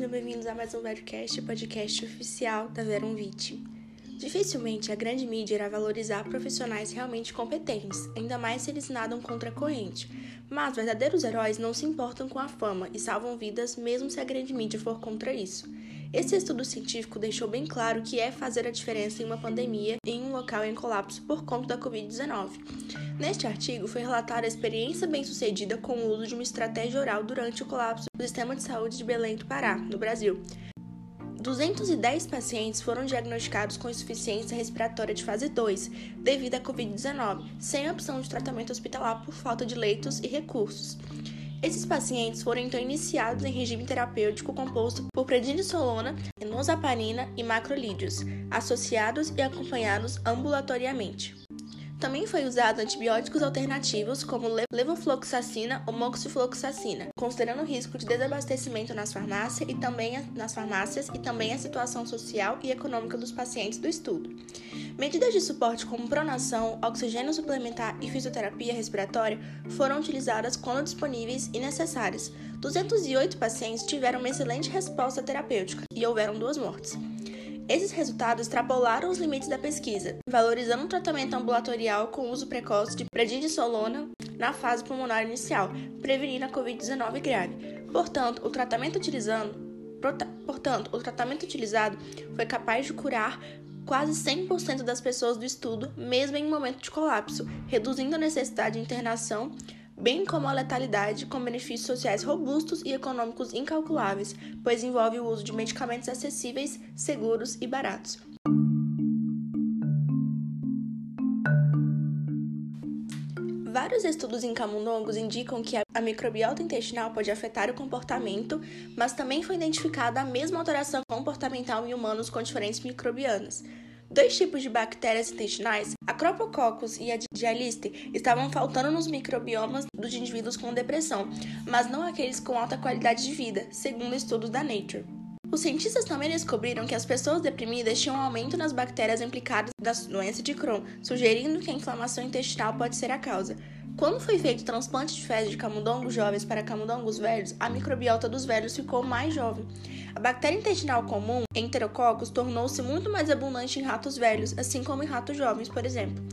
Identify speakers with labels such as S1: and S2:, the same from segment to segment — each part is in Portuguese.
S1: bem-vindos a mais um Verocast, podcast oficial da Veronvite. Dificilmente a grande mídia irá valorizar profissionais realmente competentes, ainda mais se eles nadam contra a corrente. Mas verdadeiros heróis não se importam com a fama e salvam vidas mesmo se a grande mídia for contra isso. Esse estudo científico deixou bem claro que é fazer a diferença em uma pandemia em um local em colapso por conta da Covid-19. Neste artigo foi relatada a experiência bem-sucedida com o uso de uma estratégia oral durante o colapso do sistema de saúde de Belém do Pará, no Brasil. 210 pacientes foram diagnosticados com insuficiência respiratória de fase 2 devido à Covid-19, sem opção de tratamento hospitalar por falta de leitos e recursos. Esses pacientes foram então iniciados em regime terapêutico composto por prednisolona, enoxaparina e macrolídeos, associados e acompanhados ambulatoriamente. Também foi usado antibióticos alternativos como levofloxacina ou moxifloxacina, considerando o risco de desabastecimento nas farmácias e também nas farmácias e também a situação social e econômica dos pacientes do estudo. Medidas de suporte como pronação, oxigênio suplementar e fisioterapia respiratória foram utilizadas quando disponíveis e necessárias. 208 pacientes tiveram uma excelente resposta terapêutica e houveram duas mortes. Esses resultados extrapolaram os limites da pesquisa, valorizando o tratamento ambulatorial com uso precoce de prednisolona na fase pulmonar inicial, prevenindo a COVID-19 grave. Portanto, o tratamento utilizando, portanto, o tratamento utilizado foi capaz de curar quase 100% das pessoas do estudo, mesmo em momento de colapso, reduzindo a necessidade de internação bem como a letalidade, com benefícios sociais robustos e econômicos incalculáveis, pois envolve o uso de medicamentos acessíveis, seguros e baratos. Vários estudos em camundongos indicam que a microbiota intestinal pode afetar o comportamento, mas também foi identificada a mesma alteração comportamental em humanos com diferentes microbianas. Dois tipos de bactérias intestinais, a e a Dialiste, estavam faltando nos microbiomas dos indivíduos com depressão, mas não aqueles com alta qualidade de vida, segundo estudos da Nature. Os cientistas também descobriram que as pessoas deprimidas tinham um aumento nas bactérias implicadas da doença de Crohn, sugerindo que a inflamação intestinal pode ser a causa. Quando foi feito o transplante de fezes de camundongos jovens para camundongos velhos, a microbiota dos velhos ficou mais jovem. A bactéria intestinal comum, Enterococcus, tornou-se muito mais abundante em ratos velhos, assim como em ratos jovens, por exemplo.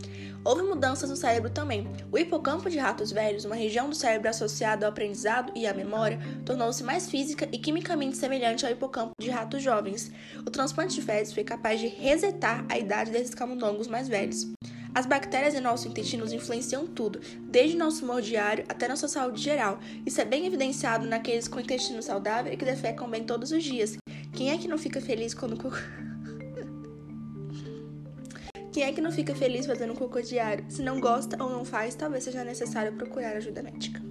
S1: Houve mudanças no cérebro também. O hipocampo de ratos velhos, uma região do cérebro associada ao aprendizado e à memória, tornou-se mais física e quimicamente semelhante ao hipocampo de ratos jovens. O transplante de fezes foi capaz de resetar a idade desses camundongos mais velhos. As bactérias em nosso intestino influenciam tudo, desde nosso humor diário até nossa saúde geral. Isso é bem evidenciado naqueles com intestino saudável e que defecam bem todos os dias. Quem é que não fica feliz quando Quem é que não fica feliz fazendo cocô diário? Se não gosta ou não faz, talvez seja necessário procurar ajuda médica.